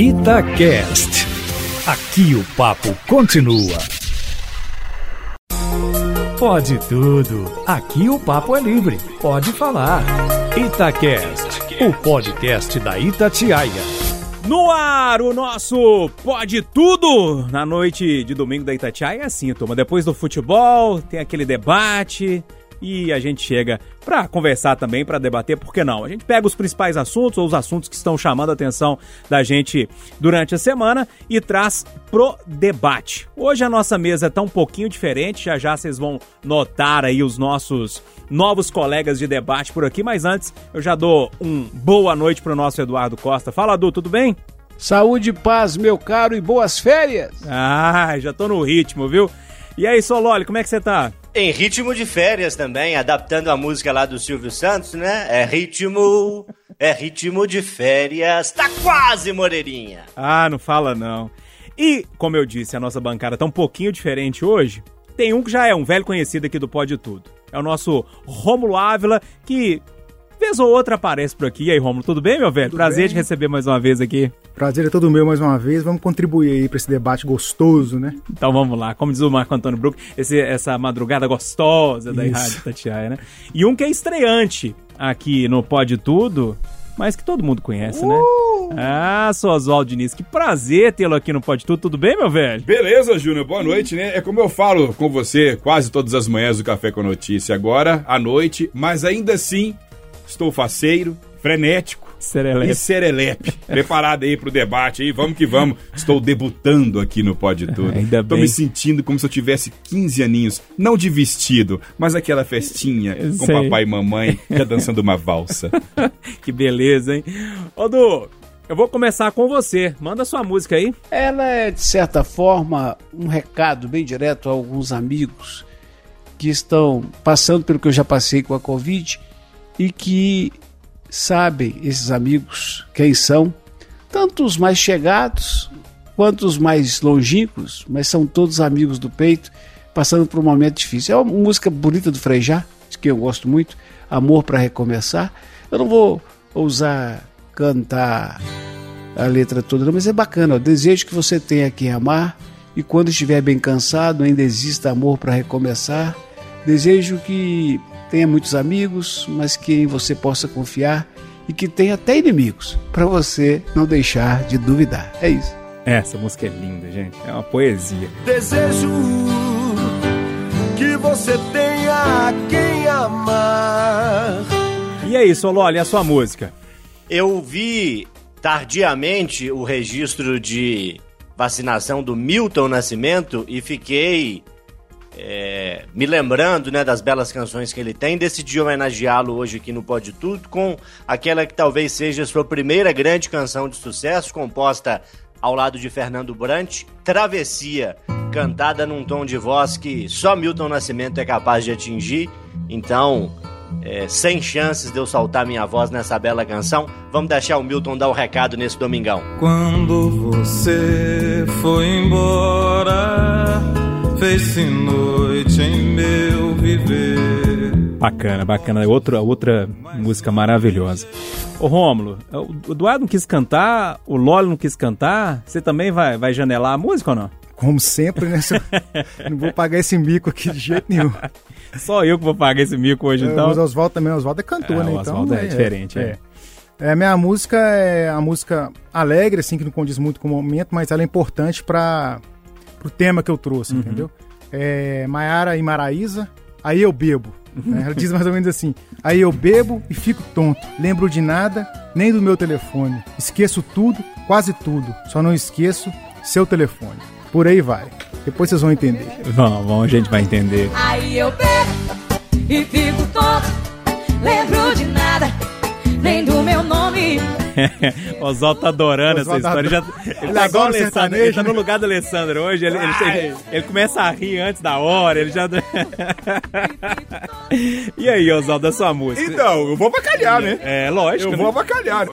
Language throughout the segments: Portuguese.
Itacast. Aqui o papo continua. Pode tudo. Aqui o papo é livre. Pode falar. Itacast, o podcast da Itatiaia. No ar, o nosso Pode Tudo! Na noite de domingo da Itatiaia é assim, turma. Depois do futebol, tem aquele debate, e a gente chega para conversar também, para debater, por que não? A gente pega os principais assuntos ou os assuntos que estão chamando a atenção da gente durante a semana e traz pro debate. Hoje a nossa mesa está um pouquinho diferente, já já vocês vão notar aí os nossos novos colegas de debate por aqui, mas antes eu já dou um boa noite pro nosso Eduardo Costa. Fala, Adu, tudo bem? Saúde e paz, meu caro, e boas férias! Ah, já tô no ritmo, viu? E aí, Sololi, como é que você tá? Em ritmo de férias também, adaptando a música lá do Silvio Santos, né? É ritmo, é ritmo de férias. Tá quase, Moreirinha. Ah, não fala não. E, como eu disse, a nossa bancada tá um pouquinho diferente hoje. Tem um que já é um velho conhecido aqui do Pode Tudo. É o nosso Rômulo Ávila, que vez ou outra aparece por aqui. E aí, Romulo, tudo bem, meu velho? Tudo Prazer bem? de receber mais uma vez aqui. Prazer é todo meu mais uma vez. Vamos contribuir aí para esse debate gostoso, né? Então vamos lá. Como diz o Marco Antônio Brook, esse, essa madrugada gostosa da Rádio Tatiaia, né? E um que é estreante aqui no Pode Tudo, mas que todo mundo conhece, né? uh! né? Ah, sou Oswaldo Diniz, que prazer tê-lo aqui no Pode Tudo, tudo bem, meu velho? Beleza, Júnior, boa noite, né? É como eu falo com você quase todas as manhãs do Café com Notícia, agora à noite, mas ainda assim Estou faceiro, frenético. Serelepe. E serelepe. Preparado aí pro debate aí, vamos que vamos. Estou debutando aqui no Pode Tudo. Ainda Tô bem. me sentindo como se eu tivesse 15 aninhos. Não de vestido, mas aquela festinha com Sei. papai e mamãe já dançando uma valsa. que beleza, hein? Ô, Du, eu vou começar com você. Manda sua música aí. Ela é, de certa forma, um recado bem direto a alguns amigos que estão passando pelo que eu já passei com a Covid e que sabem esses amigos quem são, tanto os mais chegados quanto os mais longínquos, mas são todos amigos do peito, passando por um momento difícil. É uma música bonita do Frejá, que eu gosto muito, Amor para Recomeçar. Eu não vou ousar cantar a letra toda, mas é bacana. Desejo que você tenha quem amar e quando estiver bem cansado, ainda exista amor para recomeçar. Desejo que tenha muitos amigos, mas que você possa confiar e que tenha até inimigos, para você não deixar de duvidar. É isso. Essa música é linda, gente. É uma poesia. Desejo que você tenha quem amar. E aí, Sololi, a sua música? Eu vi tardiamente o registro de vacinação do Milton Nascimento e fiquei é, me lembrando né, das belas canções que ele tem, decidi homenageá-lo hoje aqui no Pode Tudo com aquela que talvez seja sua primeira grande canção de sucesso, composta ao lado de Fernando Brant, Travessia, cantada num tom de voz que só Milton Nascimento é capaz de atingir. Então, é, sem chances de eu soltar minha voz nessa bela canção, vamos deixar o Milton dar o recado nesse domingão. Quando você foi embora fez-se noite em meu viver. Bacana, bacana. Outra, outra música maravilhosa. Ô Rômulo, o Eduardo não quis cantar, o Lolo não quis cantar, você também vai, vai janelar a música ou não? Como sempre, né? não vou pagar esse mico aqui de jeito nenhum. Só eu que vou pagar esse mico hoje, é, então. Mas Oswaldo também, o Oswaldo é cantor, é, né? O então, Oswaldo é, é, diferente, é. é. É, minha música é a música alegre, assim, que não condiz muito com o momento, mas ela é importante para pro tema que eu trouxe, uhum. entendeu? É, Maiara e Maraísa, aí eu bebo. Né? Ela diz mais ou menos assim: aí eu bebo e fico tonto, lembro de nada, nem do meu telefone. Esqueço tudo, quase tudo, só não esqueço seu telefone. Por aí vai. Depois vocês vão entender. Vamos, vamos, a gente vai entender. Aí eu bebo e fico tonto, lembro de nada, nem do meu nome. Oswaldo tá adorando Oswaldo essa história. Tá... Já, ele, tá igual o Alessandro, ele tá no lugar do Alessandro hoje. Ele, ele, ele, começa a rir antes da hora, ele já. e aí, Oswaldo, a sua música? Então, eu vou avacalhar, né? É, lógico. Eu né? vou avacalhar.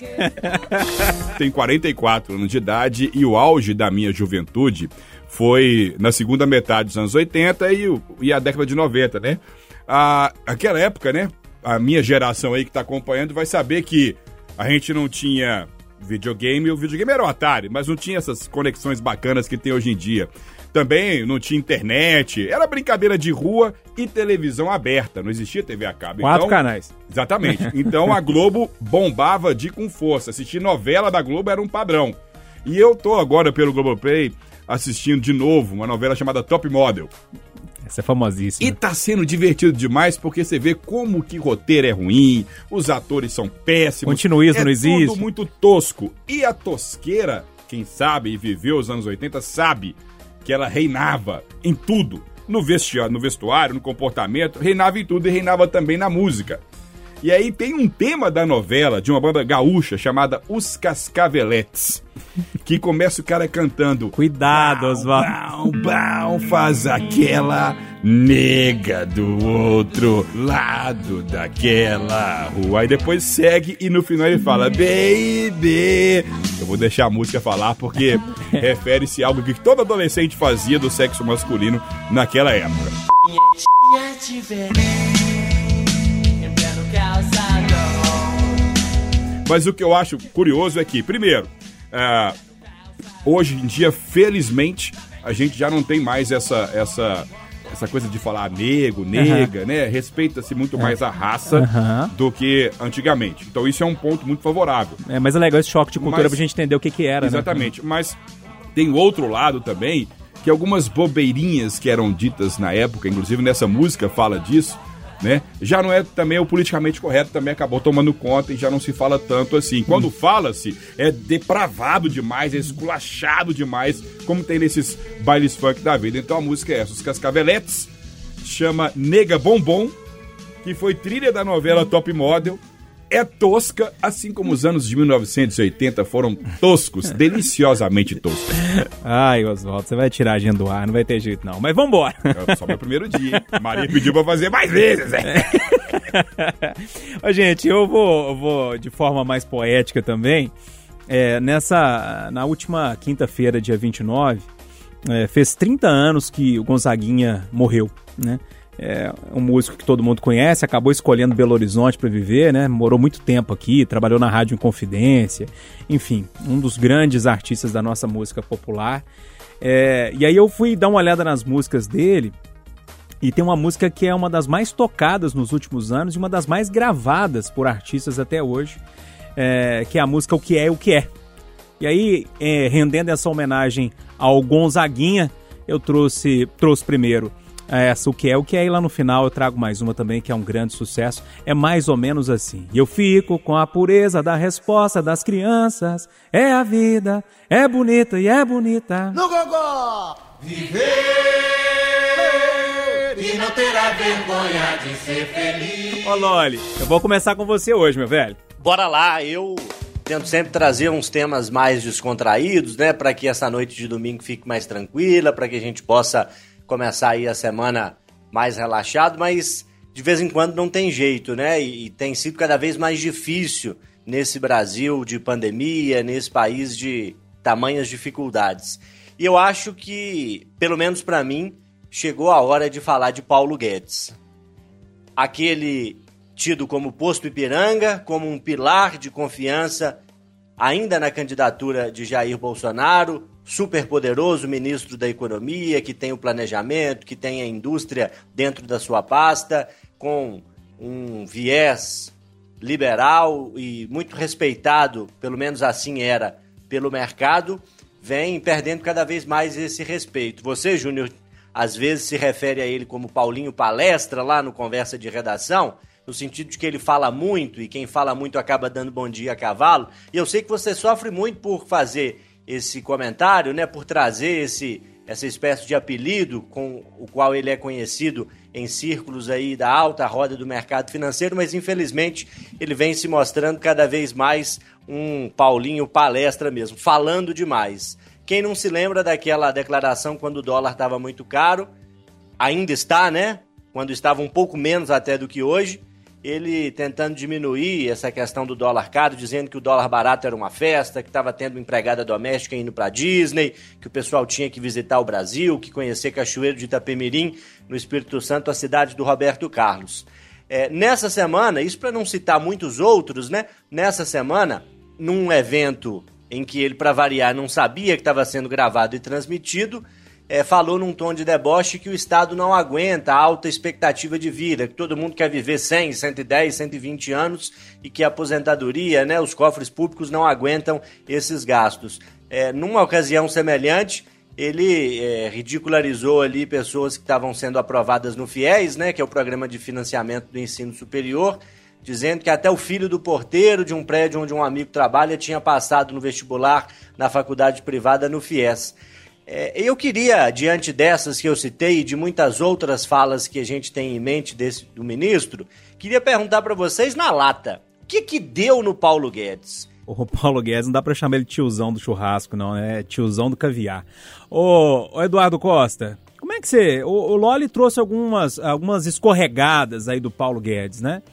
Tenho 44 anos de idade e o auge da minha juventude foi na segunda metade dos anos 80 e, e a década de 90, né? Ah, aquela época, né? A minha geração aí que tá acompanhando vai saber que a gente não tinha videogame, o videogame era o Atari, mas não tinha essas conexões bacanas que tem hoje em dia. Também não tinha internet, era brincadeira de rua e televisão aberta, não existia TV a cabo. Quatro então, canais. Exatamente. Então a Globo bombava de com força. Assistir novela da Globo era um padrão. E eu tô agora pelo Globoplay assistindo de novo uma novela chamada Top Model. Essa é famosíssima. E tá sendo divertido demais porque você vê como que roteiro é ruim, os atores são péssimos. Continuismo é não existe. tudo muito tosco. E a tosqueira, quem sabe e viveu os anos 80, sabe que ela reinava em tudo. No vestuário, no vestuário, no comportamento, reinava em tudo e reinava também na música. E aí tem um tema da novela de uma banda gaúcha chamada Os Cascaveletes, que começa o cara cantando Cuidado, Oswaldo. Bão, bão, faz aquela nega do outro lado daquela rua. Aí depois segue e no final ele fala, baby. Eu vou deixar a música falar porque refere-se a algo que todo adolescente fazia do sexo masculino naquela época. Mas o que eu acho curioso é que, primeiro, é, hoje em dia, felizmente, a gente já não tem mais essa, essa, essa coisa de falar nego, nega, né? Respeita-se muito mais a raça Aham. do que antigamente. Então isso é um ponto muito favorável. É, mas é legal esse choque de cultura Mas- pra gente entender o que que era, né? Exatamente. Mas tem outro lado também, que algumas bobeirinhas que eram ditas na época, inclusive nessa música fala disso, né? Já não é também o politicamente correto, também acabou tomando conta e já não se fala tanto assim. Quando fala-se, é depravado demais, é esculachado demais, como tem nesses bailes funk da vida. Então a música é essa, os Cascaveletes, chama Nega Bombom, que foi trilha da novela Top Model. É tosca, assim como os anos de 1980 foram toscos, deliciosamente toscos. Ai, Oswaldo, você vai tirar a agenda do ar, não vai ter jeito não. Mas vambora. É só meu primeiro dia, hein? Maria pediu pra fazer mais vezes, é. Ô, gente, eu vou, eu vou de forma mais poética também. É, nessa, na última quinta-feira, dia 29, é, fez 30 anos que o Gonzaguinha morreu, né? É um músico que todo mundo conhece, acabou escolhendo Belo Horizonte para viver, né? Morou muito tempo aqui, trabalhou na Rádio Inconfidência, enfim, um dos grandes artistas da nossa música popular. É, e aí eu fui dar uma olhada nas músicas dele e tem uma música que é uma das mais tocadas nos últimos anos e uma das mais gravadas por artistas até hoje, é, que é a música O Que É, O Que É. E aí, é, rendendo essa homenagem ao Gonzaguinha, eu trouxe, trouxe primeiro essa O Que É, O Que É, e lá no final eu trago mais uma também, que é um grande sucesso. É mais ou menos assim. E eu fico com a pureza da resposta das crianças. É a vida, é bonita e é bonita. No gogó! Viver e não terá vergonha de ser feliz. Ô Loli, eu vou começar com você hoje, meu velho. Bora lá, eu tento sempre trazer uns temas mais descontraídos, né, Pra que essa noite de domingo fique mais tranquila, pra que a gente possa começar aí a semana mais relaxado, mas de vez em quando não tem jeito, né? E, e tem sido cada vez mais difícil nesse Brasil de pandemia, nesse país de tamanhas dificuldades. E eu acho que, pelo menos pra mim, chegou a hora de falar de Paulo Guedes aquele tido como posto Ipiranga, como um pilar de confiança ainda na candidatura de Jair Bolsonaro, superpoderoso ministro da Economia, que tem o planejamento, que tem a indústria dentro da sua pasta, com um viés liberal e muito respeitado, pelo menos assim era, pelo mercado, vem perdendo cada vez mais esse respeito. Você, Júnior, às vezes se refere a ele como Paulinho Palestra lá no Conversa de Redação, no sentido de que ele fala muito e quem fala muito acaba dando bom dia a cavalo. E eu sei que você sofre muito por fazer esse comentário, né, por trazer esse essa espécie de apelido com o qual ele é conhecido em círculos aí da alta roda do mercado financeiro, mas infelizmente ele vem se mostrando cada vez mais um Paulinho palestra mesmo, falando demais. Quem não se lembra daquela declaração quando o dólar estava muito caro, ainda está, né? Quando estava um pouco menos até do que hoje, ele tentando diminuir essa questão do dólar caro, dizendo que o dólar barato era uma festa, que estava tendo empregada doméstica indo para Disney, que o pessoal tinha que visitar o Brasil, que conhecer Cachoeiro de Itapemirim, no Espírito Santo, a cidade do Roberto Carlos. É, nessa semana, isso para não citar muitos outros, né? Nessa semana, num evento em que ele, para variar, não sabia que estava sendo gravado e transmitido, é, falou num tom de deboche que o Estado não aguenta a alta expectativa de vida, que todo mundo quer viver 100, 110, 120 anos e que a aposentadoria, né, os cofres públicos não aguentam esses gastos. É, numa ocasião semelhante, ele é, ridicularizou ali pessoas que estavam sendo aprovadas no FIES, né, que é o Programa de Financiamento do Ensino Superior, dizendo que até o filho do porteiro de um prédio onde um amigo trabalha tinha passado no vestibular na faculdade privada no FIES. É, eu queria, diante dessas que eu citei e de muitas outras falas que a gente tem em mente desse, do ministro, queria perguntar para vocês na lata, o que que deu no Paulo Guedes? O Paulo Guedes não dá pra chamar ele tiozão do churrasco, não, é tiozão do caviar. Ô, ô Eduardo Costa, como é que você. O, o Loli trouxe algumas, algumas escorregadas aí do Paulo Guedes, né?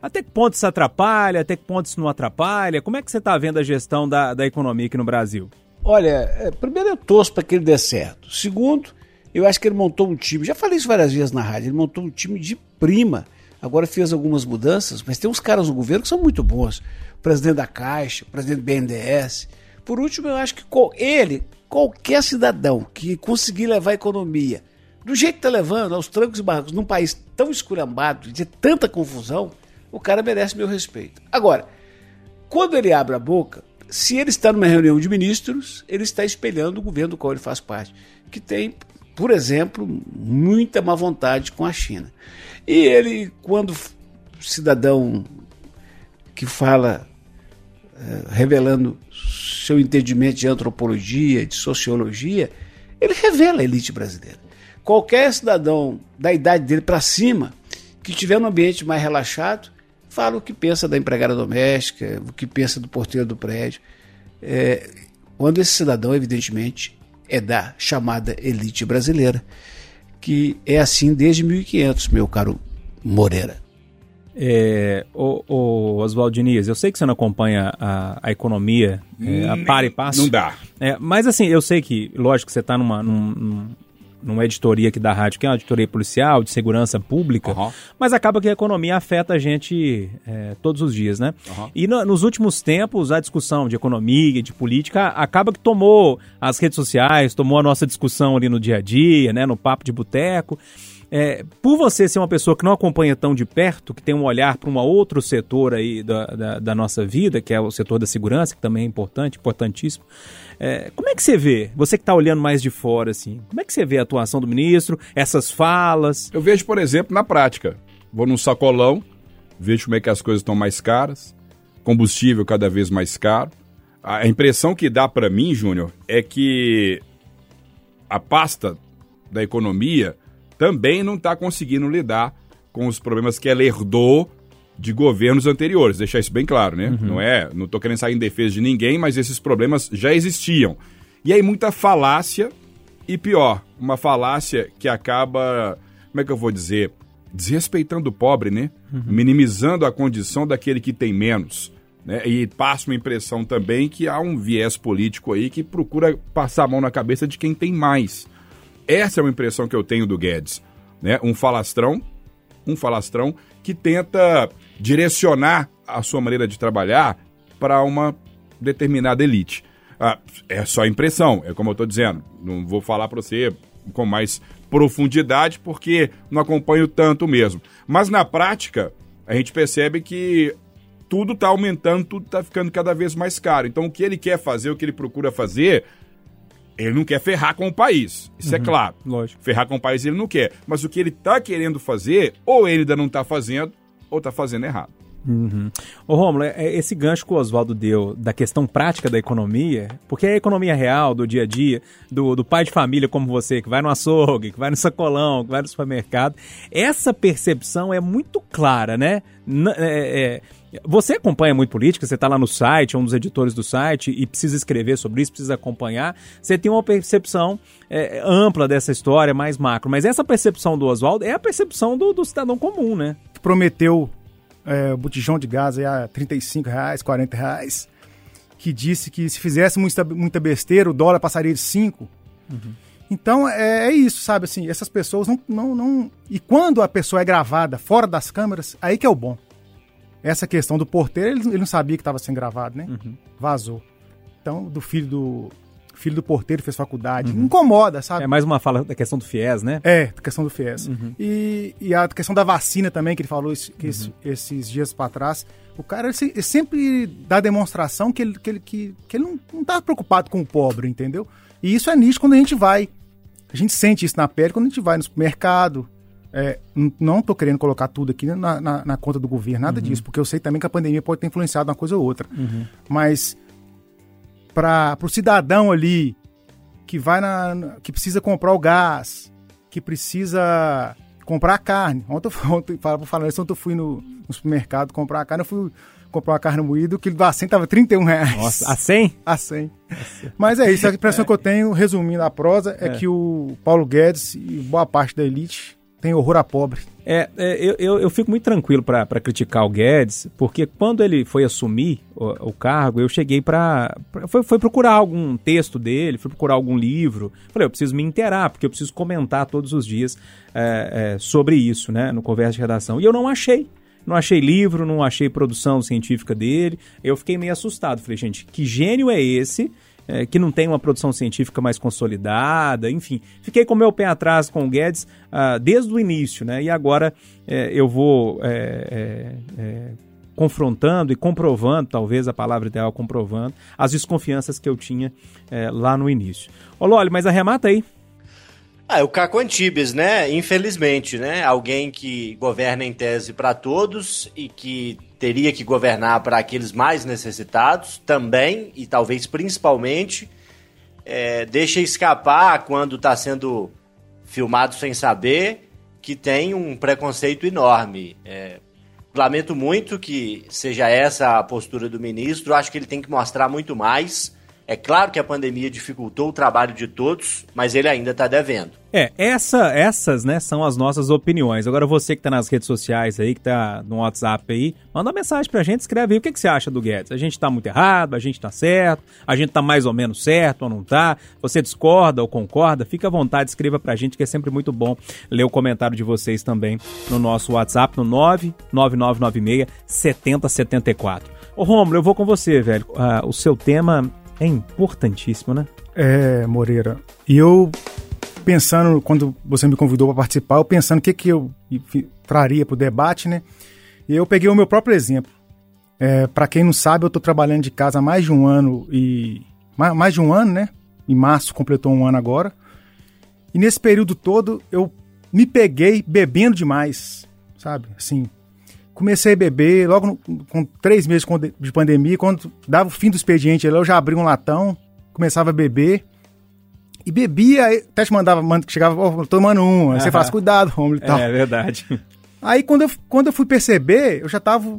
Até que ponto isso atrapalha, até que ponto isso não atrapalha? Como é que você está vendo a gestão da, da economia aqui no Brasil? Olha, é, primeiro eu torço para que ele dê certo. Segundo, eu acho que ele montou um time, já falei isso várias vezes na rádio, ele montou um time de prima. Agora fez algumas mudanças, mas tem uns caras no governo que são muito bons. O presidente da Caixa, o presidente do BNDES. Por último, eu acho que ele, qualquer cidadão que conseguir levar a economia do jeito que está levando, aos trancos e barrancos, num país tão esculhambado, de tanta confusão, o cara merece meu respeito. Agora, quando ele abre a boca, se ele está numa reunião de ministros, ele está espelhando o governo do qual ele faz parte, que tem, por exemplo, muita má vontade com a China. E ele, quando cidadão que fala eh, revelando seu entendimento de antropologia, de sociologia, ele revela a elite brasileira. Qualquer cidadão da idade dele para cima que tiver um ambiente mais relaxado, fala o que pensa da empregada doméstica, o que pensa do porteiro do prédio. É, quando esse cidadão, evidentemente, é da chamada elite brasileira, que é assim desde 1500, meu caro Moreira. É, o, o Oswaldo Diniz, eu sei que você não acompanha a, a economia é, a par e passo. Não dá. É, mas assim, eu sei que, lógico, que você está numa, num, numa editoria aqui da rádio, que é uma editoria policial, de segurança pública, uhum. mas acaba que a economia afeta a gente é, todos os dias, né? Uhum. E no, nos últimos tempos, a discussão de economia, de política, acaba que tomou as redes sociais, tomou a nossa discussão ali no dia a dia, né? No papo de boteco. É, por você ser uma pessoa que não acompanha tão de perto, que tem um olhar para um outro setor aí da, da, da, nossa vida, que é o setor da segurança, que também é importante, importantíssimo, é, como é que você vê, você que está olhando mais de fora, assim, como é que você vê a atuação do ministro, essas falas? Eu vejo, por exemplo, na prática. Vou num sacolão, vejo como é que as coisas estão mais caras, combustível cada vez mais caro. A impressão que dá para mim, Júnior, é que a pasta da economia também não está conseguindo lidar com os problemas que ela herdou de governos anteriores. Deixar isso bem claro, né? Uhum. Não é, não estou querendo sair em defesa de ninguém, mas esses problemas já existiam. E aí muita falácia e pior, uma falácia que acaba, como é que eu vou dizer, desrespeitando o pobre, né? Uhum. Minimizando a condição daquele que tem menos. Né? E passa uma impressão também que há um viés político aí que procura passar a mão na cabeça de quem tem mais. Essa é uma impressão que eu tenho do Guedes. Né? Um falastrão, um falastrão que tenta direcionar a sua maneira de trabalhar para uma determinada elite. Ah, é só impressão, é como eu estou dizendo. Não vou falar para você com mais profundidade porque não acompanho tanto mesmo. Mas na prática, a gente percebe que tudo está aumentando, tudo está ficando cada vez mais caro. Então, o que ele quer fazer, o que ele procura fazer, ele não quer ferrar com o país. Isso é uhum, é claro. Lógico. Ferrar com o país ele não quer. Mas o que ele está querendo fazer, ou ele ainda não está fazendo, ou está fazendo errado. Uhum. Ô Romulo, é, é esse gancho que o Oswaldo deu da questão prática da economia, porque é a economia real, do dia a dia, do, do pai de família como você, que vai no açougue, que vai no sacolão, que vai no supermercado, essa percepção é muito clara, né? N é, é, você acompanha muito política, você está lá no site, é um dos editores do site e precisa escrever sobre isso, precisa acompanhar. Você tem uma percepção é, ampla dessa história, mais macro. Mas essa percepção do Oswaldo é a percepção do, do cidadão comum, né? Que prometeu é, o botijão de gás a 35 reais, 40 reais. Que disse que se fizesse muita, muita besteira, o dólar passaria de 5. Uhum. Então é, é, isso, sabe? Assim, essas pessoas não, não, não. E quando a pessoa é gravada fora das câmeras, aí que é o bom. Essa questão do porteiro, ele, ele não sabia que estava sendo gravado, né? Vazou. Então, do filho do filho do porteiro fez faculdade. Incomoda, sabe? É mais uma fala da questão do FIES, né? É, a questão do FIES. E, e a questão da vacina também, que ele falou esse- que esse- esses dias para trás. O cara ele, ele sempre dá demonstração que ele, que ele, que, que ele não, não tá preocupado com o pobre, entendeu? E isso é nítido quando a gente vai. A gente sente isso na pele quando a gente vai no supermercado. É, não tô querendo colocar tudo aqui na, na, na conta do governo, nada disso, porque eu sei também que a pandemia pode ter influenciado uma coisa ou outra. Mas para o cidadão ali que vai na, que precisa comprar o gás, que precisa comprar a carne. Ontem, ontem falando isso, ontem eu fui no, no supermercado comprar a carne, eu fui comprar uma carne moída, o quilo da 100 tava 31 reais. Nossa, a 100? A 100. Mas é isso, a impressão que eu tenho, resumindo a prosa, é, que o Paulo Guedes e boa parte da elite tem horror a pobre. É, é, eu, eu, fico muito tranquilo para criticar o Guedes, porque quando ele foi assumir o, o cargo, eu cheguei para. Foi, foi procurar algum texto dele, fui procurar algum livro. Falei, eu preciso me inteirar, porque eu preciso comentar todos os dias é, é, sobre isso, né, no Conversa de Redação. E eu não achei. Não achei livro, não achei produção científica dele. Eu fiquei meio assustado. Falei, gente, que gênio é esse? É, que não tem uma produção científica mais consolidada, enfim. Fiquei com meu pé atrás com o Guedes ah, desde o início, né? E agora é, eu vou é, é, é, confrontando e comprovando, talvez a palavra ideal comprovando, as desconfianças que eu tinha lá no início. Loli, mas arremata aí. Ah, é o Caco Antibes, né? Infelizmente, né? Alguém que governa em tese para todos e que teria que governar para aqueles mais necessitados também e talvez principalmente é, deixa escapar quando está sendo filmado sem saber que tem um preconceito enorme. É, lamento muito que seja essa a postura do ministro. Acho que ele tem que mostrar muito mais. É claro que a pandemia dificultou o trabalho de todos, mas ele ainda está devendo. É, essa, essas, né, são as nossas opiniões. Agora você que tá nas redes sociais aí, que tá no WhatsApp aí, manda uma mensagem pra gente, escreve aí o que, que você acha do Guedes. A gente tá muito errado, a gente tá certo, a gente tá mais ou menos certo ou não tá. Você discorda ou concorda, fica à vontade, escreva pra gente, que é sempre muito bom ler o comentário de vocês também no nosso WhatsApp, no 99996 7074. Ô Romulo, eu vou com você, velho. Ah, o seu tema é importantíssimo, né? É, Moreira. E eu, pensando, quando você me convidou para participar, eu pensando o que, que eu traria para o debate, né? E eu peguei o meu próprio exemplo. É, para quem não sabe, eu estou trabalhando de casa há mais de um ano e. Mais, mais de um ano, né? Em março completou um ano agora. E nesse período todo eu me peguei bebendo demais, sabe? Assim, comecei a beber logo no- com três meses de pandemia, quando dava o fim do expediente, eu já abri um latão, começava a beber. E bebia, até te mandava, chegava, tô tomando um. Aí você fala, cuidado, Romulo e tal. É verdade. Aí quando eu, quando eu fui perceber, eu já tava.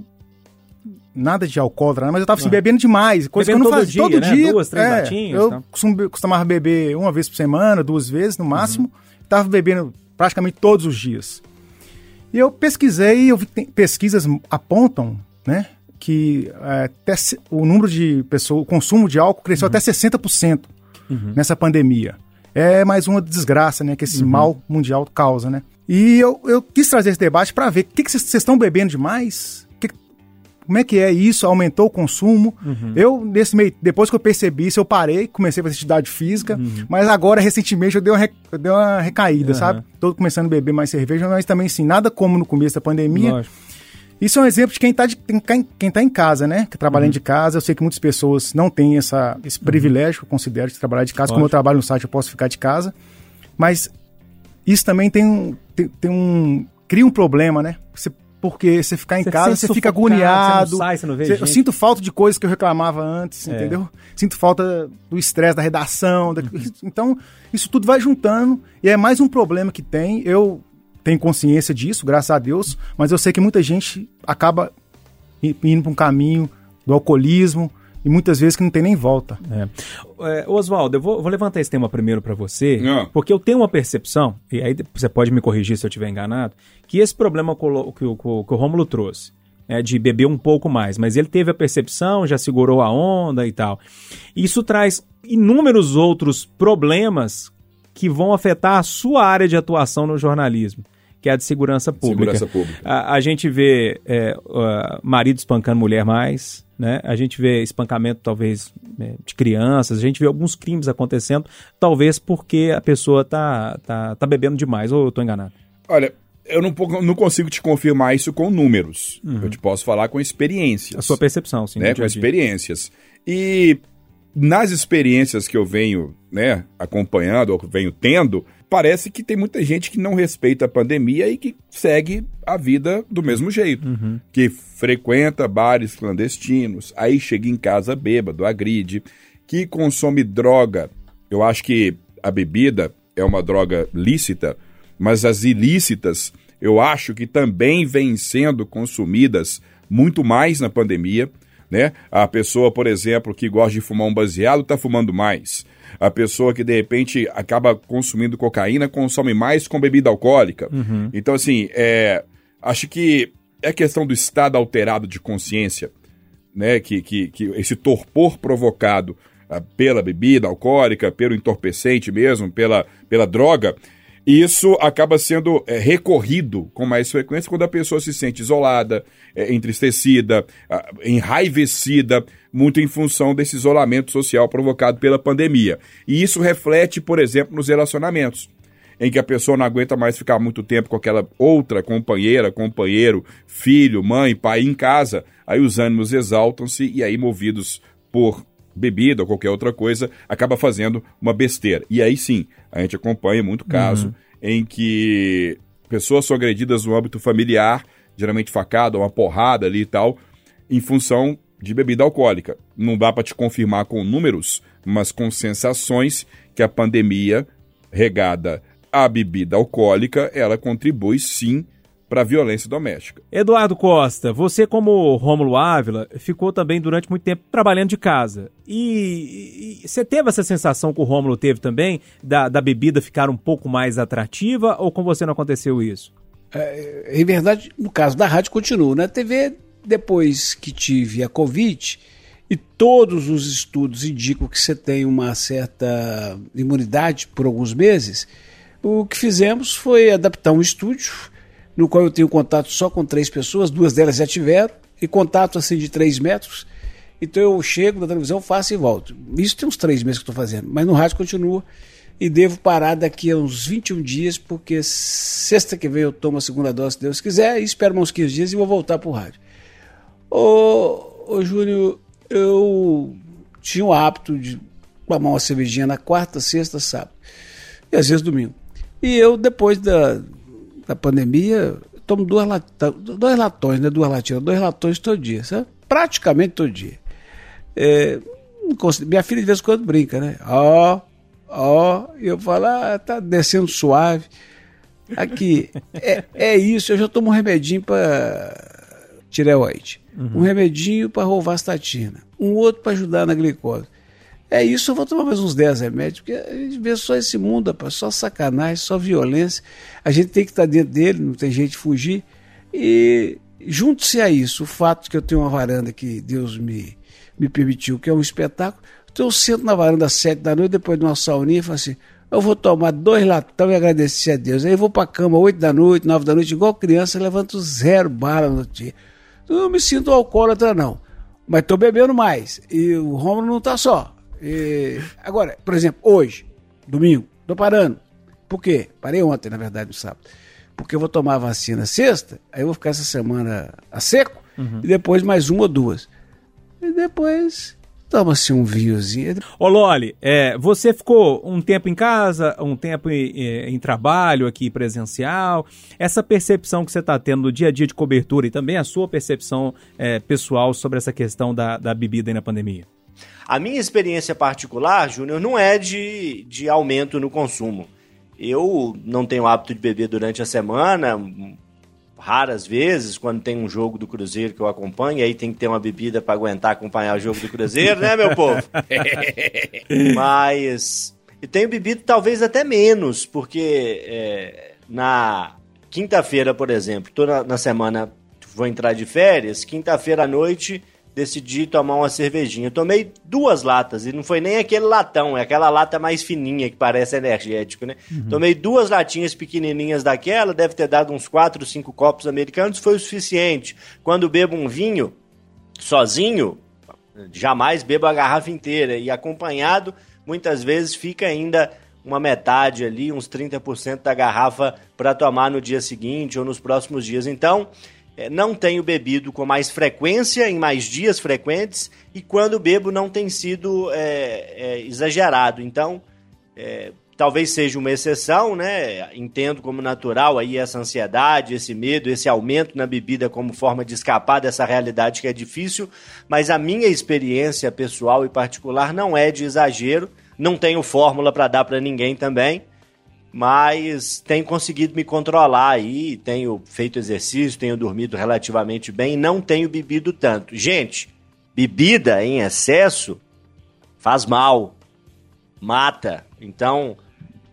Nada de alcoólatra, né? mas eu tava assim, bebendo demais. Coisa Bebendo que eu não todo fazia dia, todo né? dia. Duas, três é, latinhas Eu costumava beber uma vez por semana, duas vezes no máximo. Uhum. Tava bebendo praticamente todos os dias. E eu pesquisei, eu vi que tem- pesquisas apontam, né? Que é, até o número de pessoas, o consumo de álcool cresceu Uhum. até 60% nessa pandemia. É mais uma desgraça, né? Que esse mal mundial causa, né? E eu, eu quis trazer esse debate para ver o que vocês estão bebendo demais? Como é que é isso? Aumentou o consumo? Eu, nesse meio, depois que eu percebi isso, eu parei, comecei a fazer atividade física, mas agora, recentemente, eu dei uma, re- eu dei uma recaída, Aham. sabe? Tô começando a beber mais cerveja, mas também, assim, nada como no começo da pandemia. Lógico. Isso é um exemplo de quem está quem, quem tá em casa, né? Que trabalhando de casa. Eu sei que muitas pessoas não têm essa, esse privilégio, eu considero, de trabalhar de casa. Como eu Lógico. trabalho no site, eu posso ficar de casa. Mas isso também tem um. Tem, tem um cria um problema, né? Você- porque você ficar em Você casa, você fica agoniado. você não sai, você não vê eu sinto falta de coisas que eu reclamava antes, É. entendeu? Sinto falta do estresse da redação. da- Uhum. Então, isso tudo vai juntando e é mais um problema que tem. Eu tenho consciência disso, graças a Deus, mas eu sei que muita gente acaba indo para um caminho do alcoolismo e muitas vezes que não tem nem volta. É. É, Oswaldo, eu vou, vou levantar esse tema primeiro para você, Ah. porque eu tenho uma percepção, e aí você pode me corrigir se eu estiver enganado, que esse problema que o, que o- que o Rômulo trouxe, é, de beber um pouco mais, mas ele teve a percepção, já segurou a onda e tal. Isso traz inúmeros outros problemas que vão afetar a sua área de atuação no jornalismo, que é a de segurança pública. Segurança pública. A, a gente vê é, uh, marido espancando mulher mais, né? A gente vê espancamento, talvez, né, de crianças, a gente vê alguns crimes acontecendo, talvez porque a pessoa tá, tá, tá bebendo demais, ou eu tô enganado? Olha, eu não, não consigo te confirmar isso com números. Eu te posso falar com experiências. A sua percepção, sim. né, com experiências. E nas experiências que eu venho né, acompanhando, ou que venho tendo, parece que tem muita gente que não respeita a pandemia e que segue a vida do mesmo jeito. Que frequenta bares clandestinos, aí chega em casa bêbado, agride, que consome droga. Eu acho que a bebida é uma droga lícita, mas as ilícitas eu acho que também vêm sendo consumidas muito mais na pandemia. Né? A pessoa, por exemplo, que gosta de fumar um baseado, está fumando mais. A pessoa que de repente acaba consumindo cocaína consome mais com bebida alcoólica. Então, assim, é, acho que é questão do estado alterado de consciência, né? Que, que, que esse torpor provocado ah, pela bebida alcoólica, pelo entorpecente mesmo, pela, pela droga, isso acaba sendo é, recorrido com mais frequência quando a pessoa se sente isolada, é, entristecida, enraivecida, muito em função desse isolamento social provocado pela pandemia. E isso reflete, por exemplo, nos relacionamentos em que a pessoa não aguenta mais ficar muito tempo com aquela outra companheira, companheiro, filho, mãe, pai em casa, aí os ânimos exaltam-se e aí movidos por bebida ou qualquer outra coisa, acaba fazendo uma besteira. E aí sim, a gente acompanha muito caso em que pessoas são agredidas no âmbito familiar, geralmente facada, uma porrada ali e tal, em função de bebida alcoólica. Não dá para te confirmar com números, mas com sensações que a pandemia regada à bebida alcoólica, ela contribui sim para a violência doméstica. Eduardo Costa, você como Rômulo Ávila ficou também durante muito tempo trabalhando de casa. E, e você teve essa sensação que o Rômulo teve também da, da bebida ficar um pouco mais atrativa ou com você não aconteceu isso? É, em verdade, no caso da rádio, continua. Na TV, depois que tive a Covid, e todos os estudos indicam que você tem uma certa imunidade por alguns meses, o que fizemos foi adaptar um estúdio, no qual eu tenho contato só com três pessoas, duas delas já tiveram, e contato assim de três metros. Então eu chego na televisão, faço e volto. Isso tem uns três meses que estou fazendo, mas no rádio continua. E devo parar daqui a uns 21 dias, porque sexta que vem eu tomo a segunda dose, se Deus quiser, e espero uns 15 dias e vou voltar para o rádio. Ô, ô Júnior, eu tinha o hábito de tomar uma cervejinha na quarta, sexta, sábado. E às vezes domingo. E eu, depois da, da pandemia, tomo duas, lata, dois latões, né? Duas latinhas, dois latões todo dia, sabe? Praticamente todo dia. É, consigo- minha filha de vez em quando brinca, né? Ó, ó, e eu falo, ah, tá descendo suave. Aqui, é, é isso, eu já tomo um remedinho para tireoide, um remedinho para rovastatina, um outro para ajudar na glicose. É isso, eu vou tomar mais uns 10 remédios, porque a gente vê só esse mundo, rapaz, só sacanagem, só violência. A gente tem que estar dentro dele, não tem jeito de fugir. E junto-se a isso, o fato que eu tenho uma varanda que Deus me, me permitiu, que é um espetáculo, então eu sento na varanda às sete da noite, depois de uma sauninha, e falo assim, eu vou tomar dois latão e agradecer a Deus. Aí eu vou pra cama oito da noite, nove da noite, igual criança, levanto zero bala no dia. Eu não me sinto alcoólatra, não. Mas tô bebendo mais. E o Romulo não tá só. E, agora, por exemplo, hoje, domingo, tô parando. Por quê? Parei ontem, na verdade, no sábado. Porque eu vou tomar a vacina sexta, aí eu vou ficar essa semana a seco, e depois mais uma ou duas. E depois toma-se um vinhozinho. Ô Loli, é, você ficou um tempo em casa, um tempo em, em- em trabalho aqui presencial. Essa percepção que você está tendo no dia a dia de cobertura e também a sua percepção é, pessoal sobre essa questão da, da bebida aí na pandemia. A minha experiência particular, Júnior, não é de, de aumento no consumo. Eu não tenho hábito de beber durante a semana, raras vezes, quando tem um jogo do Cruzeiro que eu acompanho, aí tem que ter uma bebida para aguentar acompanhar o jogo do Cruzeiro, né, meu povo? Mas. E tenho bebido talvez até menos, porque é, na quinta-feira, por exemplo, tô na, na semana, vou entrar de férias, quinta-feira à noite decidi tomar uma cervejinha. Eu tomei duas latas, e não foi nem aquele latão, é aquela lata mais fininha que parece energético, né? Uhum. Tomei duas latinhas pequenininhas daquela, deve ter dado uns 4, 5 copos americanos, foi o suficiente. Quando bebo um vinho sozinho, jamais bebo a garrafa inteira, e acompanhado, muitas vezes fica ainda uma metade ali, uns 30% da garrafa para tomar no dia seguinte ou nos próximos dias. Então, não tenho bebido com mais frequência, em mais dias frequentes, e quando bebo não tem sido é, é, exagerado. Então, é, talvez seja uma exceção, né? Entendo como natural aí essa ansiedade, esse medo, esse aumento na bebida como forma de escapar dessa realidade que é difícil, mas a minha experiência pessoal e particular não é de exagero. Não tenho fórmula para dar para ninguém também mas tenho conseguido me controlar aí, tenho feito exercício, tenho dormido relativamente bem, não tenho bebido tanto. Gente, bebida em excesso faz mal, mata. Então,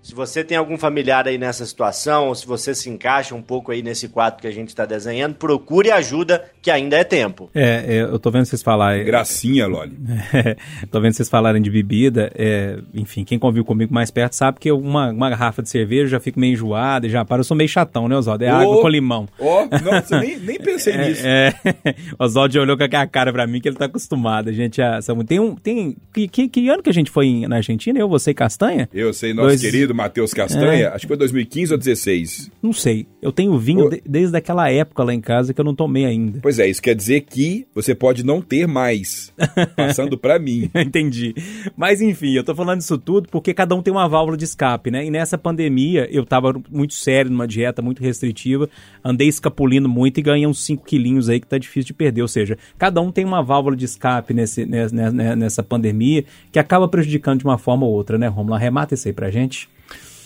se você tem algum familiar aí nessa situação, ou se você se encaixa um pouco aí nesse quadro que a gente está desenhando, procure ajuda, que ainda é tempo. É, é eu tô vendo vocês falarem. Gracinha, Loli. É, tô vendo vocês falarem de bebida. É, enfim, quem convive comigo mais perto sabe que uma, uma garrafa de cerveja já fico meio enjoada e já para. Eu sou meio chatão, né, Oswaldo? É oh, água com limão. Ó, oh, não, nem, nem pensei é, nisso. É, Oswaldo já olhou com a cara pra mim que ele tá acostumado. A gente já. Tem um. Tem, que, que, que ano que a gente foi na Argentina? Eu, você e Castanha? Eu sei, nosso Dois... querido Matheus Castanha, é. acho que foi 2015 ou 16. Não sei. Eu tenho vinho de, desde aquela época lá em casa que eu não tomei ainda. Pois é, isso quer dizer que você pode não ter mais, passando para mim. Entendi. Mas enfim, eu tô falando isso tudo porque cada um tem uma válvula de escape, né? E nessa pandemia eu tava muito sério numa dieta muito restritiva, andei escapulindo muito e ganhei uns 5 quilinhos aí que tá difícil de perder. Ou seja, cada um tem uma válvula de escape nesse, nessa, nessa pandemia que acaba prejudicando de uma forma ou outra, né, Romulo? Arremata isso aí pra gente.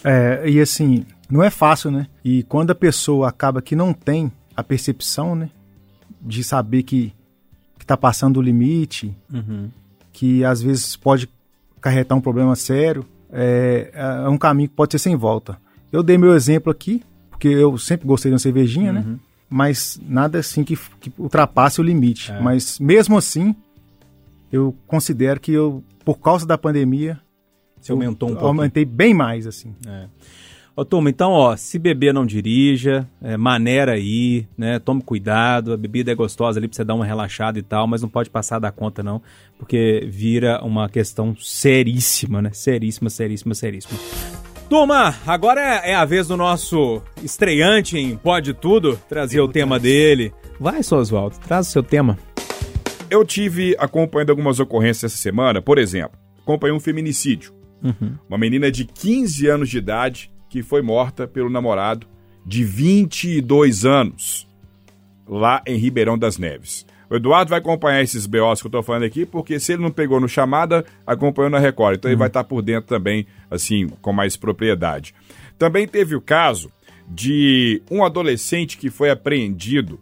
É, e assim, não é fácil, né? E quando a pessoa acaba que não tem a percepção, né? De saber que, que tá passando o limite, uhum. que às vezes pode carretar um problema sério, é, é, um caminho que pode ser sem volta. Eu dei meu exemplo aqui, porque eu sempre gostei de uma cervejinha, né? uhum. né? Mas nada assim que, que ultrapasse o limite. É. Mas mesmo assim, eu considero que eu, por causa da pandemia, você aumentou um pouco? Aumentei bem mais, assim. É. Ô, turma, então, ó, se beber não dirija, é, maneira aí, né? Tome cuidado, a bebida é gostosa ali pra você dar uma relaxada e tal, mas não pode passar da conta, não, porque vira uma questão seríssima, né? Seríssima, seríssima, seríssima. Turma, agora é, é a vez do nosso estreante em Pode Tudo trazer o tema dele. Vai, seu Oswaldo, traz o seu tema. Eu tive acompanhando algumas ocorrências essa semana, por exemplo, acompanhei um feminicídio Uhum. Uma menina de 15 anos de idade que foi morta pelo namorado de 22 anos lá em Ribeirão das Neves. O Eduardo vai acompanhar esses BOs que eu tô falando aqui, porque se ele não pegou no chamada, acompanhou na Record. Então uhum. ele vai estar por dentro também, assim, com mais propriedade. Também teve o caso de um adolescente que foi apreendido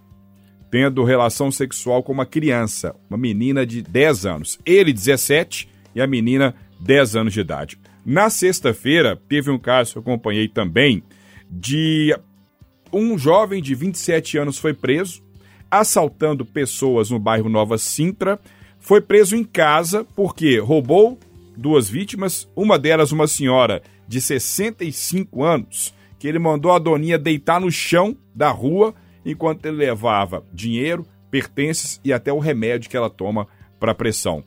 tendo relação sexual com uma criança, uma menina de 10 anos. Ele, 17, e a menina, 10 anos de idade. Na sexta-feira, teve um caso que eu acompanhei também de um jovem de 27 anos foi preso assaltando pessoas no bairro Nova Sintra. Foi preso em casa porque roubou duas vítimas, uma delas uma senhora de 65 anos, que ele mandou a doninha deitar no chão da rua enquanto ele levava dinheiro, pertences e até o remédio que ela toma para pressão.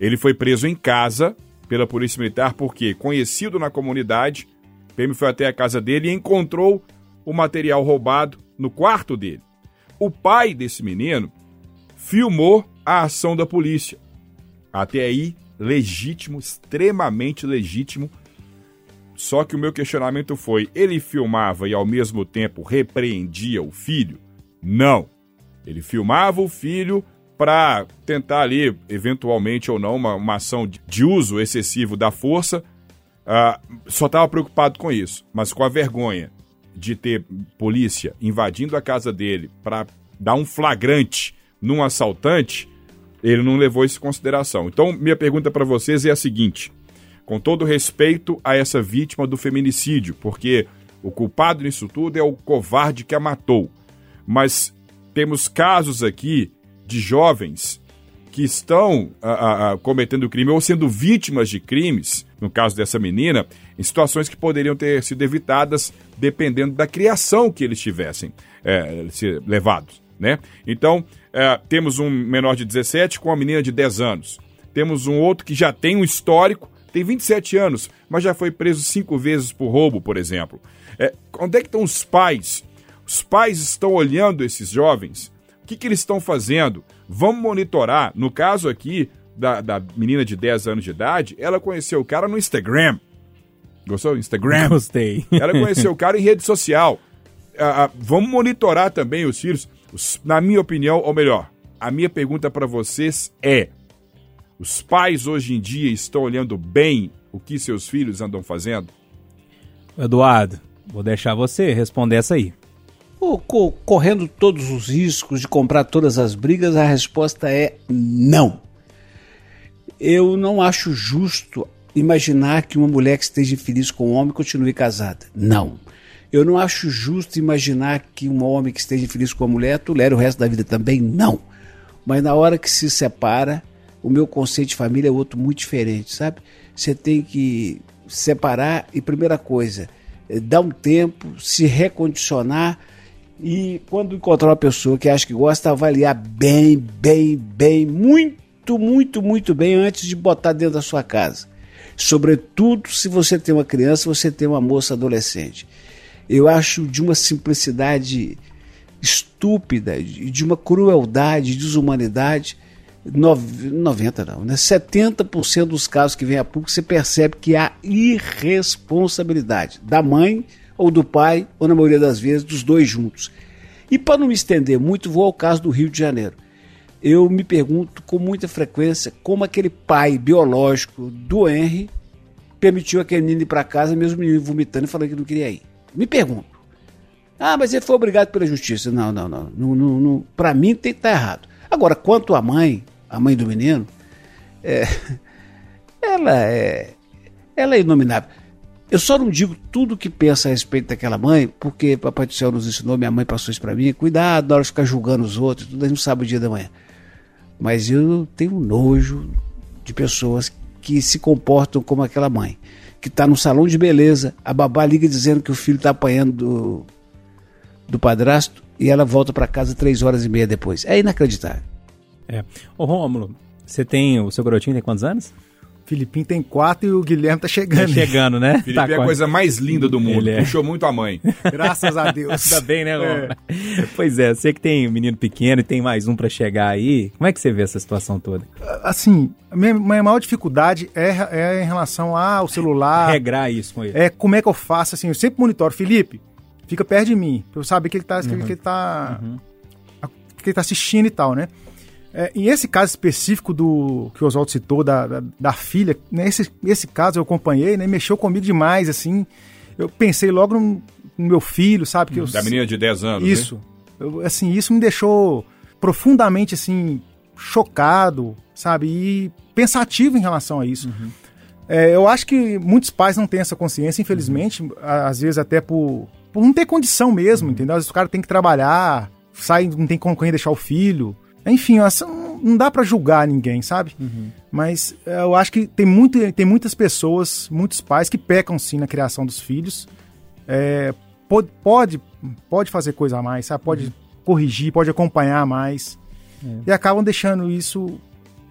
Ele foi preso em casa pela Polícia Militar porque, conhecido na comunidade, PM foi até a casa dele e encontrou o material roubado no quarto dele. O pai desse menino filmou a ação da polícia. Até aí, legítimo, extremamente legítimo. Só que o meu questionamento foi: ele filmava e ao mesmo tempo repreendia o filho? Não. Ele filmava o filho para tentar ali, eventualmente ou não, uma, uma ação de uso excessivo da força. Uh, só estava preocupado com isso, mas com a vergonha de ter polícia invadindo a casa dele para dar um flagrante num assaltante, ele não levou isso em consideração. Então, minha pergunta para vocês é a seguinte: com todo respeito a essa vítima do feminicídio, porque o culpado nisso tudo é o covarde que a matou, mas temos casos aqui de jovens que estão a, a, cometendo crime ou sendo vítimas de crimes, no caso dessa menina, em situações que poderiam ter sido evitadas dependendo da criação que eles tivessem é, levados. Né? Então, é, temos um menor de 17 com uma menina de 10 anos. Temos um outro que já tem um histórico, tem 27 anos, mas já foi preso cinco vezes por roubo, por exemplo. É, onde é que estão os pais? Os pais estão olhando esses jovens? O que, que eles estão fazendo? Vamos monitorar. No caso aqui da, da menina de 10 anos de idade, ela conheceu o cara no Instagram. Gostou? Instagram. Gostei. Ela conheceu o cara em rede social. Ah, ah, vamos monitorar também os filhos. Os, na minha opinião, ou melhor, a minha pergunta para vocês é: os pais hoje em dia estão olhando bem o que seus filhos andam fazendo? Eduardo, vou deixar você responder essa aí. Correndo todos os riscos de comprar todas as brigas, a resposta é não. Eu não acho justo imaginar que uma mulher que esteja feliz com um homem continue casada. Não. Eu não acho justo imaginar que um homem que esteja feliz com uma mulher tolere o resto da vida também. Não. Mas na hora que se separa, o meu conceito de família é outro muito diferente, sabe? Você tem que separar e, primeira coisa, é dar um tempo, se recondicionar e, quando encontrar uma pessoa que acha que gosta, avaliar bem, bem, bem, muito, muito, muito bem antes de botar dentro da sua casa. Sobretudo se você tem uma criança, você tem uma moça adolescente. Eu acho de uma simplicidade estúpida, de uma crueldade, desumanidade. 90 não, né? 70% dos casos que vem a público você percebe que há irresponsabilidade da mãe ou do pai, ou na maioria das vezes dos dois juntos. E para não me estender muito, vou ao caso do Rio de Janeiro eu me pergunto com muita frequência como aquele pai biológico do Henry permitiu aquele menino ir para casa, mesmo o menino vomitando e falando que não queria ir. Me pergunto. Ah, mas ele foi obrigado pela justiça. Não, não, não. não, não, não. Para mim tem que estar tá errado. Agora, quanto à mãe, a mãe do menino, é, ela é, ela é inominável. Eu só não digo tudo que pensa a respeito daquela mãe, porque Papai do Céu nos ensinou, minha mãe passou isso para mim, cuidado na hora de ficar julgando os outros, tudo a gente não sabe o dia da manhã. Mas eu tenho nojo de pessoas que se comportam como aquela mãe, que está no salão de beleza, a babá liga dizendo que o filho está apanhando do, do padrasto e ela volta para casa três horas e meia depois. É inacreditável. É. Ô Rômulo, você tem. O seu garotinho tem quantos anos? Filipinho tem quatro e o Guilherme tá chegando. Tá chegando, né? Felipe tá, é a coisa mais linda do mundo. É. Puxou muito a mãe. Graças a Deus. Ainda bem, né, é. Pois é, você que tem um menino pequeno e tem mais um para chegar aí, como é que você vê essa situação toda? Assim, a minha, minha maior dificuldade é, é em relação ao celular. Regrar isso com ele. É, como é que eu faço, assim, eu sempre monitoro. Felipe, fica perto de mim, pra eu saber que ele tá, uhum. que ele tá, uhum. que ele tá assistindo e tal, né? É, em esse caso específico do que o Oswaldo citou, da, da, da filha, nesse né, esse caso eu acompanhei, né? Mexeu comigo demais, assim. Eu pensei logo no, no meu filho, sabe? Que eu, da menina de 10 anos. Né? Isso. Eu, assim, isso me deixou profundamente, assim, chocado, sabe? E pensativo em relação a isso. Uhum. É, eu acho que muitos pais não têm essa consciência, infelizmente, uhum. às vezes até por, por não ter condição mesmo, uhum. entendeu? Às vezes o cara tem que trabalhar, sai, não tem com quem deixar o filho. Enfim, não dá para julgar ninguém, sabe? Uhum. Mas eh, eu acho que tem, muito, tem muitas pessoas, muitos pais que pecam sim na criação dos filhos. É, pode, pode, pode fazer coisa a mais, sabe? Pode uhum. corrigir, pode acompanhar mais. É. E acabam deixando isso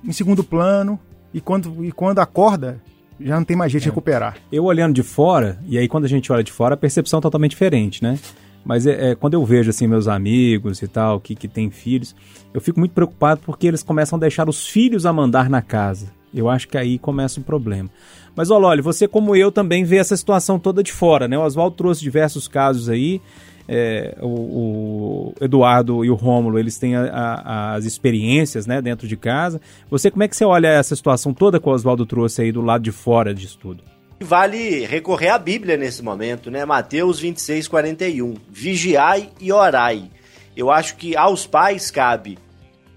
em segundo plano. E quando, e quando acorda, já não tem mais jeito é. de recuperar. Eu olhando de fora, e aí quando a gente olha de fora, a percepção é totalmente diferente, né? Mas é, é, quando eu vejo assim meus amigos e tal, que, que têm filhos, eu fico muito preocupado porque eles começam a deixar os filhos a mandar na casa. Eu acho que aí começa o problema. Mas, Olólio, você como eu também vê essa situação toda de fora, né? O Oswaldo trouxe diversos casos aí. É, o, o, Eduardo e o Rômulo, eles têm a, a, as experiências né, dentro de casa. Você, como é que você olha essa situação toda que o Oswaldo trouxe aí do lado de fora disso tudo? Vale recorrer à Bíblia nesse momento, né? Mateus 26, 41. Vigiai e orai. Eu acho que aos pais cabe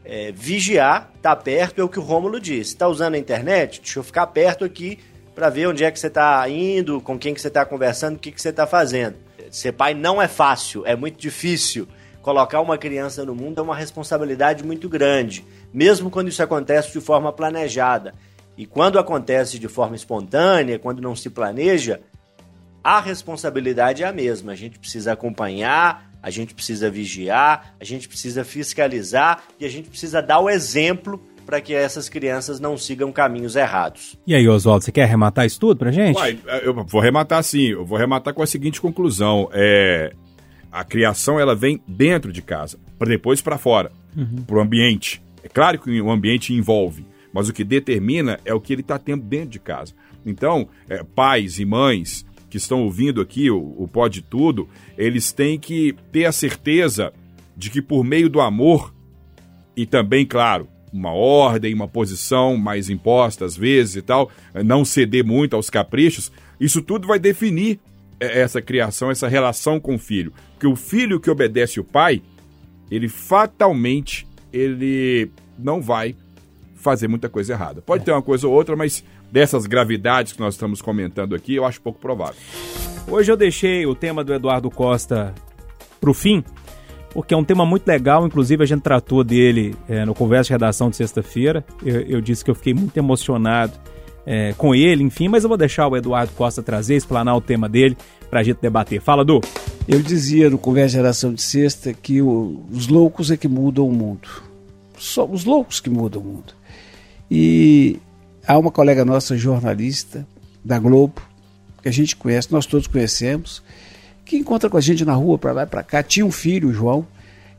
é, vigiar, tá perto, é o que o Rômulo disse. Tá usando a internet? Deixa eu ficar perto aqui para ver onde é que você tá indo, com quem que você tá conversando, o que que você tá fazendo. Ser pai não é fácil, é muito difícil. colocar uma criança no mundo é uma responsabilidade muito grande, mesmo quando isso acontece de forma planejada. E quando acontece de forma espontânea, quando não se planeja, a responsabilidade é a mesma. A gente precisa acompanhar, a gente precisa vigiar, a gente precisa fiscalizar e a gente precisa dar o exemplo para que essas crianças não sigam caminhos errados. E aí, Oswaldo, você quer arrematar isso tudo pra gente? Uai, eu vou arrematar sim, eu vou arrematar com a seguinte conclusão. É, a criação ela vem dentro de casa, para depois para fora, uhum. para o ambiente. É claro que o ambiente envolve, mas o que determina é o que ele está tendo dentro de casa. Então, é, pais e mães que estão ouvindo aqui o, o Pode Tudo, eles têm que ter a certeza de que por meio do amor e também, claro, uma ordem, uma posição mais imposta às vezes e tal, não ceder muito aos caprichos, isso tudo vai definir é, essa criação, essa relação com o filho. Porque o filho que obedece o pai, ele fatalmente ele não vai fazer muita coisa errada. Pode ter uma coisa ou outra, mas dessas gravidades que nós estamos comentando aqui, eu acho pouco provável. Hoje eu deixei o tema do Eduardo Costa para o fim, porque é um tema muito legal, inclusive a gente tratou dele é, no Conversa de Redação de sexta-feira. Eu, eu, disse que eu fiquei muito emocionado é, com ele, enfim, mas eu vou deixar o Eduardo Costa trazer, explanar o tema dele para a gente debater. Fala, Du. Eu dizia no Conversa de Redação de sexta que o, os loucos é que mudam o mundo. Só os loucos que mudam o mundo. E há uma colega nossa, jornalista da Globo, que a gente conhece, nós todos conhecemos, que encontra com a gente na rua, para lá e para cá. Tinha um filho, o João,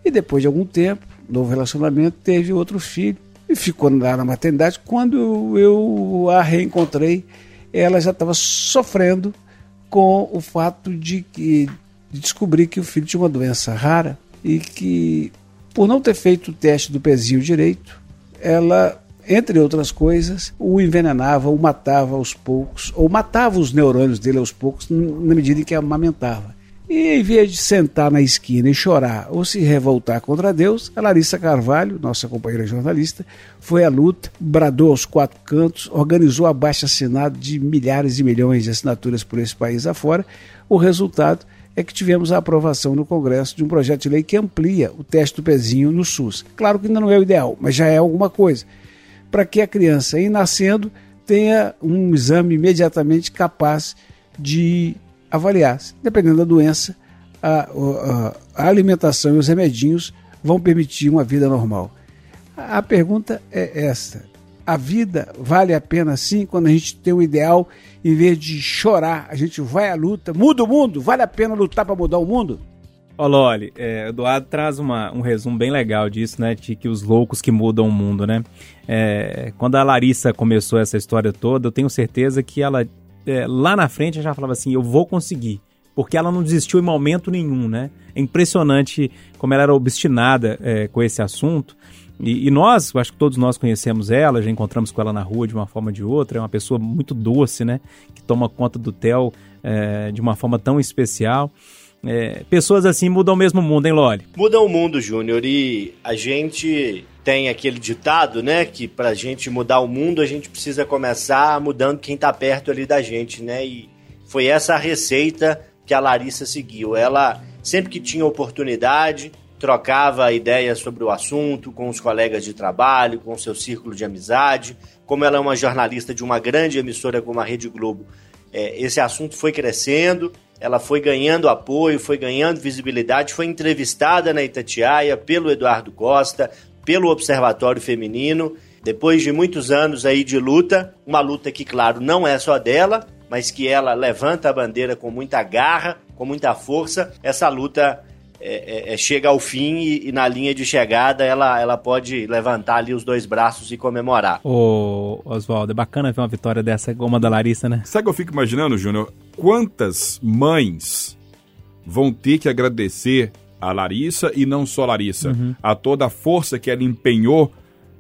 e depois de algum tempo, novo relacionamento, teve outro filho e ficou lá na maternidade. Quando eu a reencontrei, ela já estava sofrendo com o fato de, que, de descobrir que o filho tinha uma doença rara e que, por não ter feito o teste do pezinho direito, ela entre outras coisas, o envenenava, o matava aos poucos, ou matava os neurônios dele aos poucos, na medida em que amamentava. E em vez de sentar na esquina e chorar ou se revoltar contra Deus, a Larissa Carvalho, nossa companheira jornalista, foi à luta, bradou aos quatro cantos, organizou abaixo assinado de milhares e milhões de assinaturas por esse país afora. O resultado é que tivemos a aprovação no Congresso de um projeto de lei que amplia o teste do pezinho no SUS. Claro que ainda não é o ideal, mas já é alguma coisa. Para que a criança, em nascendo, tenha um exame imediatamente capaz de avaliar. Dependendo da doença, a, a, a alimentação e os remedinhos vão permitir uma vida normal. A, pergunta é esta: a vida vale a pena sim quando a gente tem um ideal, em vez de chorar, a gente vai à luta, muda o mundo, vale a pena lutar para mudar o mundo? Ô Loli, é, Eduardo traz uma, um resumo bem legal disso, né? De que os loucos que mudam o mundo, né? É, quando a Larissa começou essa história toda, eu tenho certeza que ela é, lá na frente, já falava assim: eu vou conseguir. Porque ela não desistiu em momento nenhum, né? É impressionante como ela era obstinada é, com esse assunto. E, e, nós, acho que todos nós conhecemos ela, já encontramos com ela na rua de uma forma ou de outra. É uma pessoa muito doce, né? Que toma conta do Theo é, de uma forma tão especial. É, pessoas assim mudam o mesmo mundo, hein, Loli? Mudam o mundo, Júnior. E a gente tem aquele ditado, né, que pra gente mudar o mundo, a gente precisa começar mudando quem tá perto ali da gente, né? E foi essa a receita que a Larissa seguiu. Ela sempre que tinha oportunidade, trocava ideias sobre o assunto com os colegas de trabalho, com seu círculo de amizade. Como ela é uma jornalista de uma grande emissora como a Rede Globo, é, esse assunto foi crescendo, ela foi ganhando apoio, foi ganhando visibilidade, foi entrevistada na Itatiaia pelo Eduardo Costa, pelo Observatório Feminino, depois de muitos anos aí de luta, uma luta que, claro, não é só dela, mas que ela levanta a bandeira com muita garra, com muita força. Essa luta é, é, é, chega ao fim e, e, na linha de chegada ela, ela pode levantar ali os dois braços e comemorar. Ô, Oswaldo, é bacana ver uma vitória dessa como a da Larissa, né? Sabe o que eu fico imaginando, Júnior? Quantas mães vão ter que agradecer a Larissa e não só a Larissa, uhum. a toda a força que ela empenhou,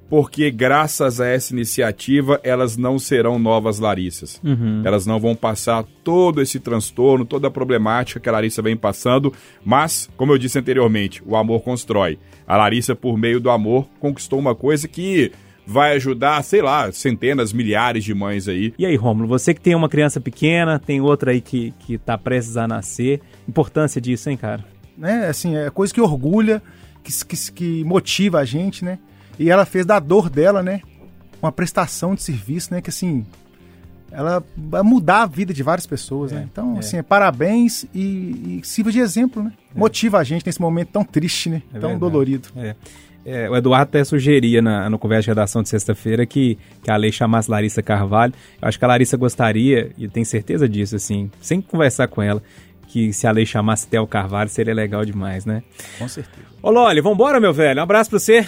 porque graças a essa iniciativa elas não serão novas Larissas. Uhum. Elas não vão passar todo esse transtorno, toda a problemática que a Larissa vem passando, mas, como eu disse anteriormente, o amor constrói. A Larissa, por meio do amor, conquistou uma coisa que vai ajudar, sei lá, centenas, milhares de mães aí. E aí, Rômulo, você que tem uma criança pequena, tem outra aí que, que tá prestes a nascer, importância disso, hein, cara? né? Assim, é coisa que orgulha, que, que, que motiva a gente, né? E ela fez da dor dela, né? Uma prestação de serviço, né? Que assim, ela vai mudar a vida de várias pessoas, né? Então, é. assim, é parabéns e, e sirva de exemplo, né? Motiva a gente nesse momento tão triste, né? É tão verdade. dolorido. É. É, o Eduardo até sugeria na, no conversa de redação de sexta-feira que, que a lei chamasse Larissa Carvalho. Eu acho que a Larissa gostaria, e tenho certeza disso, assim, sem conversar com ela, que se a lei chamasse Theo Carvalho seria legal demais, né? Com certeza. Ô Loli, vambora, meu velho. Um abraço pra você.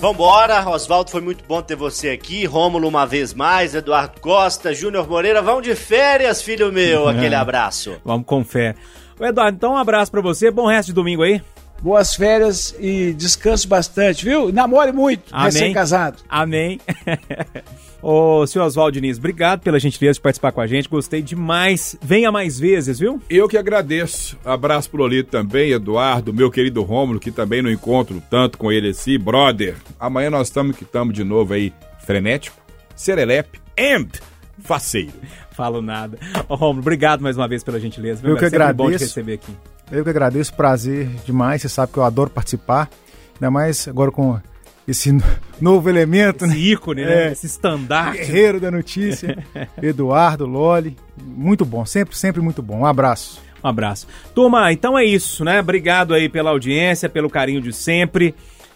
Vambora, Oswaldo, foi muito bom ter você aqui. Rômulo uma vez mais, Eduardo Costa, Júnior Moreira, vão de férias, filho meu. Aquele abraço. Vamos com fé. Ô Eduardo, então um abraço pra você. Bom resto de domingo aí. Boas férias e descanse bastante, viu? Namore muito, recém-casado. Amém. Ô, senhor Oswaldo Diniz, obrigado pela gentileza de participar com a gente. Gostei demais. Venha mais vezes, viu? Eu que agradeço. Abraço pro Lolito também, Eduardo, meu querido Rômulo, que também não encontro tanto com ele assim, brother. Amanhã nós estamos que estamos de novo aí, frenético, serelepe and faceiro. Falo nada. Ô, Romulo, obrigado mais uma vez pela gentileza. viu, Eu que? Sempre bom te agradeço. receber aqui. Eu que agradeço, prazer demais. Você sabe que eu adoro participar. Ainda mais agora com esse no- novo elemento, né? Esse ícone, né? É. Esse estandarte. Guerreiro da notícia. Eduardo, Loli. Muito bom, sempre, sempre muito bom. Um abraço. Um abraço. Turma, então é isso, né? Obrigado aí pela audiência, pelo carinho de sempre.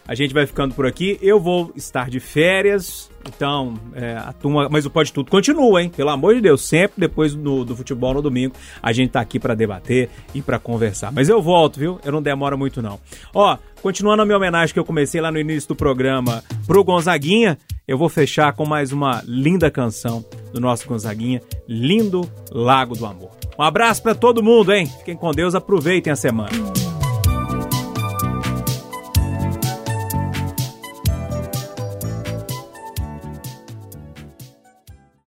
A gente vai ficando por aqui. Eu vou estar de férias. Então, é, a turma. Mas o Pode Tudo continua, hein? Pelo amor de Deus, sempre depois do, do futebol no domingo, a gente tá aqui pra debater e pra conversar. Mas eu volto, viu? Eu não demoro muito, não. Ó, continuando a minha homenagem que eu comecei lá no início do programa pro Gonzaguinha, eu vou fechar com mais uma linda canção do nosso Gonzaguinha, Lindo Lago do Amor. Um abraço pra todo mundo, hein? Fiquem com Deus, aproveitem a semana.